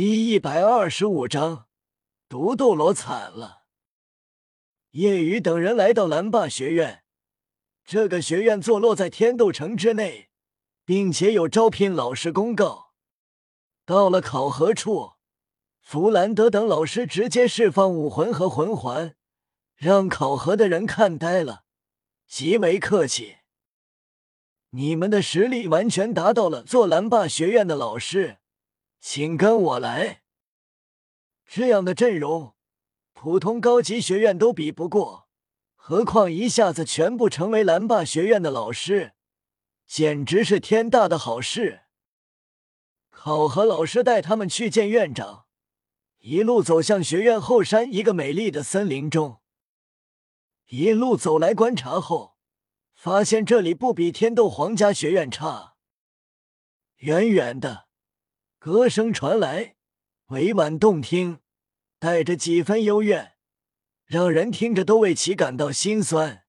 第一百二十五章，毒斗罗惨了。叶雨等人来到蓝霸学院，这个学院坐落在天斗城之内，并且有招聘老师公告。到了考核处，弗兰德等老师直接释放武魂和魂环，让考核的人看呆了，极为客气。你们的实力完全达到了做蓝霸学院的老师。请跟我来。这样的阵容，普通高级学院都比不过，何况一下子全部成为蓝霸学院的老师，简直是天大的好事。考核老师带他们去见院长，一路走向学院后山一个美丽的森林中。一路走来观察后，发现这里不比天斗皇家学院差。远远的。歌声传来，委婉动听，带着几分幽怨，让人听着都为其感到心酸。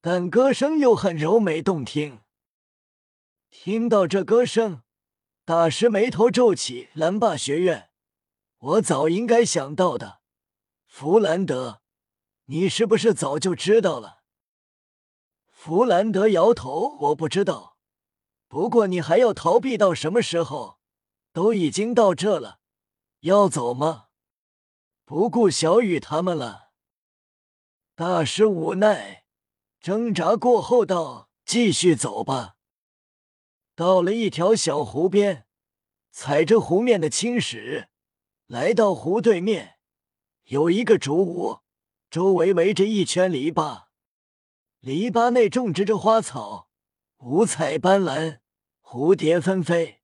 但歌声又很柔美动听。听到这歌声，大师眉头皱起。蓝霸学院，我早应该想到的。弗兰德，你是不是早就知道了？弗兰德摇头，我不知道。不过你还要逃避到什么时候？都已经到这了，要走吗？不顾小雨他们了。大师无奈，挣扎过后道：“继续走吧。”到了一条小湖边，踩着湖面的青石，来到湖对面，有一个竹屋，周围围着一圈篱笆，篱笆内种植着花草，五彩斑斓，蝴蝶纷飞。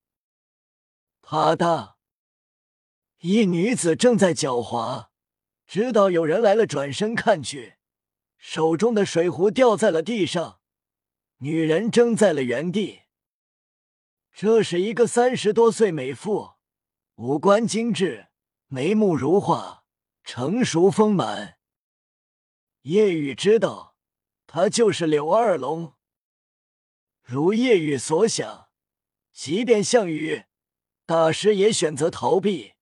啪嗒！一女子正在狡猾，知道有人来了，转身看去，手中的水壶掉在了地上，女人怔在了原地。这是一个三十多岁美妇，五官精致，眉目如画，成熟丰满。叶雨知道，她就是柳二龙。如叶雨所想，即便项羽。大师也选择逃避，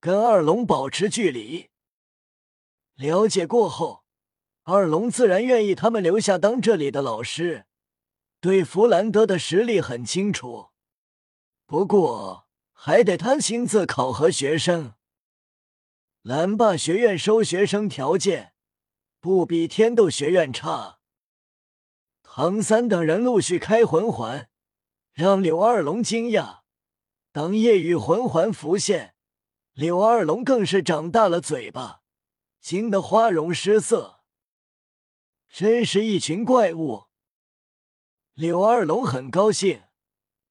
跟二龙保持距离。了解过后，二龙自然愿意他们留下当这里的老师。对弗兰德的实力很清楚，不过还得他亲自考核学生。蓝霸学院收学生条件不比天斗学院差。唐三等人陆续开魂环，让柳二龙惊讶。当夜雨魂环浮现，柳二龙更是长大了嘴巴，惊得花容失色。真是一群怪物！柳二龙很高兴，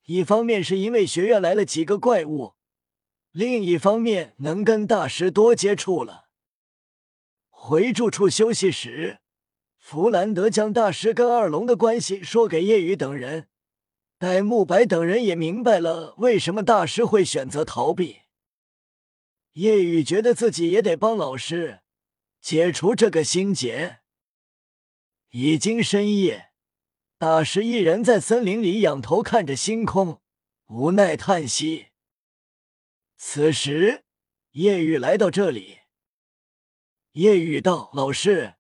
一方面是因为学院来了几个怪物，另一方面能跟大师多接触了。回住处休息时，弗兰德将大师跟二龙的关系说给叶雨等人。戴沐白等人也明白了为什么大师会选择逃避。叶雨觉得自己也得帮老师解除这个心结。已经深夜，大师一人在森林里仰头看着星空，无奈叹息。此时，叶雨来到这里。叶雨道：“老师，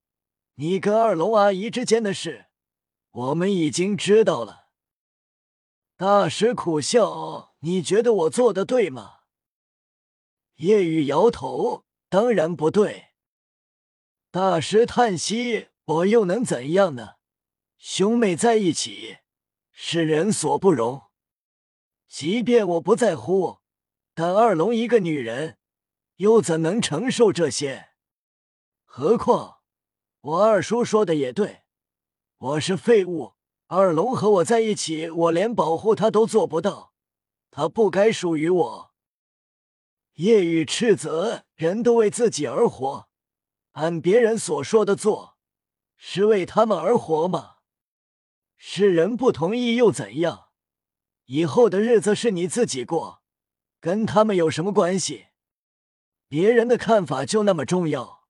你跟二龙阿姨之间的事，我们已经知道了。”大师苦笑：“你觉得我做的对吗？”叶雨摇头：“当然不对。”大师叹息：“我又能怎样呢？兄妹在一起是人所不容。即便我不在乎，但二龙一个女人，又怎能承受这些？何况我二叔说的也对，我是废物。”二龙和我在一起，我连保护他都做不到，他不该属于我。夜雨斥责：人都为自己而活，按别人所说的做，是为他们而活吗？世人不同意又怎样？以后的日子是你自己过，跟他们有什么关系？别人的看法就那么重要？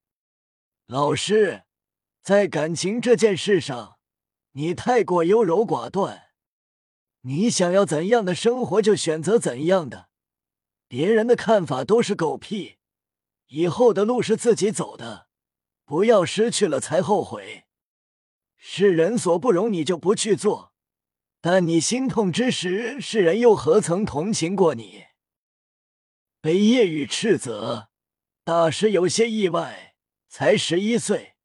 老师，在感情这件事上。你太过优柔寡断，你想要怎样的生活就选择怎样的，别人的看法都是狗屁。以后的路是自己走的，不要失去了才后悔。是人所不容，你就不去做。但你心痛之时，世人又何曾同情过你？被夜雨斥责，大师有些意外。才十一岁，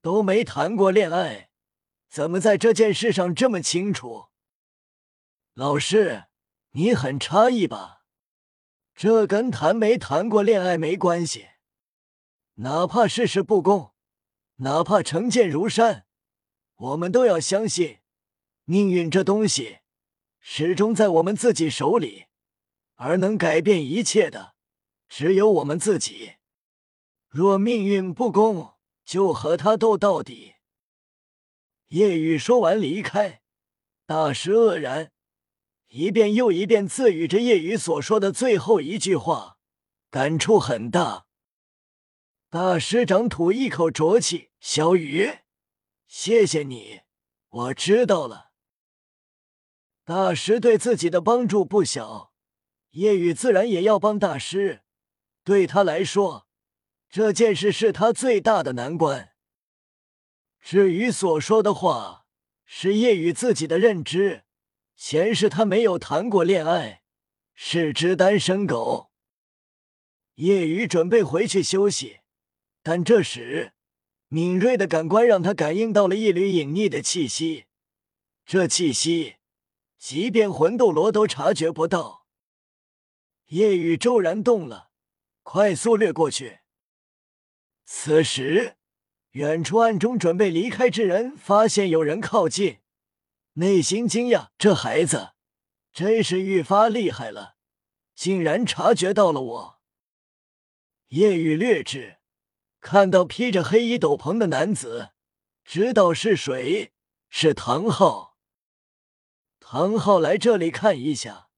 都没谈过恋爱，怎么在这件事上这么清楚？老师，你很诧异吧？这跟谈没谈过恋爱没关系。哪怕事事不公，哪怕成见如山，我们都要相信。命运这东西，始终在我们自己手里，而能改变一切的，只有我们自己。若命运不公，就和他斗到底。叶雨说完离开，大师愕然，一遍又一遍自语着叶雨所说的最后一句话，感触很大。大师长吐一口浊气：“小雨，谢谢你，我知道了。”大师对自己的帮助不小，叶雨自然也要帮大师。对他来说，这件事是他最大的难关。至于所说的话，是叶雨自己的认知。前世他没有谈过恋爱，是只单身狗。叶雨准备回去休息，但这时敏锐的感官让他感应到了一缕隐匿的气息，这气息。即便魂斗罗都察觉不到，夜雨骤然动了，快速掠过去。此时，远处暗中准备离开之人发现有人靠近，内心惊讶：这孩子真是愈发厉害了，竟然察觉到了我。夜雨略知，看到披着黑衣斗篷的男子，知道是谁，是唐昊。唐昊来这里看一下，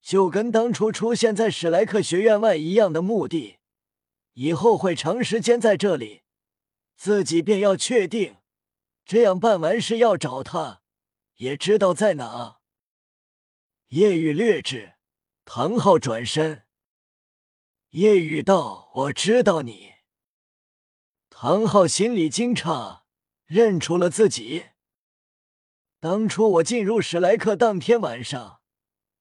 就跟当初出现在史莱克学院外一样的目的。以后会长时间在这里，自己便要确定，这样办完事要找他，也知道在哪。叶雨略知，唐昊转身，叶雨道：“我知道你。”唐昊心里惊诧，认出了自己。当初我进入史莱克当天晚上，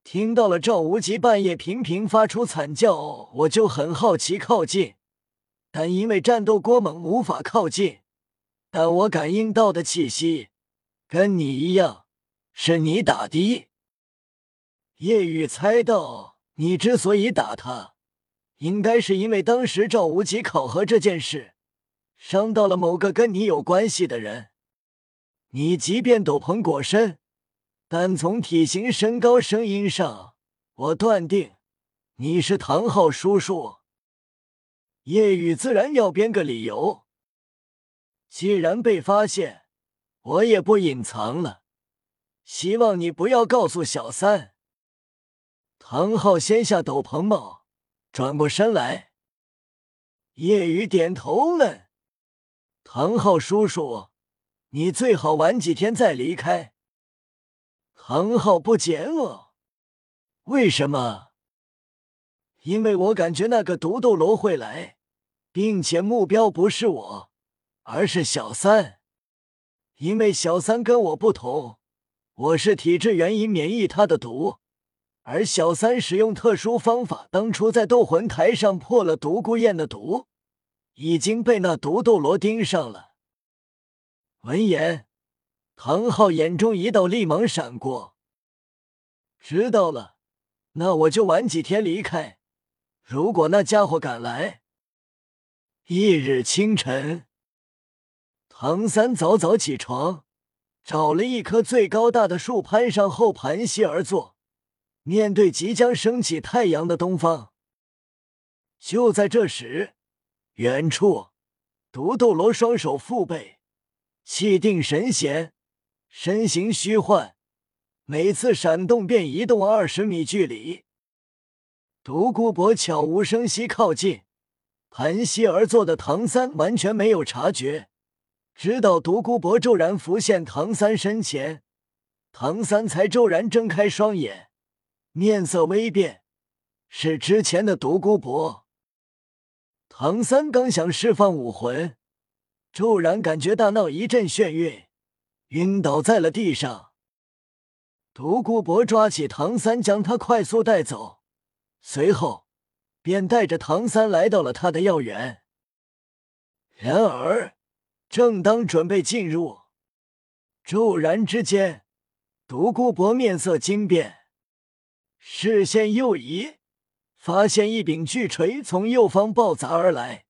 听到了赵无极半夜频频发出惨叫，我就很好奇靠近，但因为战斗过猛无法靠近。但我感应到的气息跟你一样，是你打的。叶雨猜到你之所以打他，应该是因为当时赵无极考核这件事，伤到了某个跟你有关系的人。你即便斗篷裹身，但从体型、身高、声音上，我断定你是唐昊叔叔。叶雨自然要编个理由。既然被发现，我也不隐藏了。希望你不要告诉小三。唐昊掀下斗篷帽，转过身来。叶雨点头问：“唐昊叔叔。”你最好晚几天再离开。唐昊不解愕，为什么？因为我感觉那个毒斗罗会来，并且目标不是我，而是小三。因为小三跟我不同，我是体质原因免疫他的毒，而小三使用特殊方法，当初在斗魂台上破了独孤雁的毒，已经被那毒斗罗盯上了。闻言，唐昊眼中一道厉芒闪过。知道了，那我就晚几天离开。如果那家伙敢来，翌日清晨，唐三早早起床，找了一棵最高大的树攀上后盘膝而坐，面对即将升起太阳的东方。就在这时，远处毒斗罗双手负背。气定神闲，身形虚幻，每次闪动便移动二十米距离。独孤博悄无声息靠近，盘膝而坐的唐三完全没有察觉。直到独孤博骤然浮现唐三身前，唐三才骤然睁开双眼，面色微变，是之前的独孤博。唐三刚想释放武魂，骤然感觉大脑一阵眩晕，晕倒在了地上。独孤博抓起唐三，将他快速带走，随后便带着唐三来到了他的药园。然而，正当准备进入，骤然之间，独孤博面色惊变，视线右移，发现一柄巨锤从右方暴砸而来。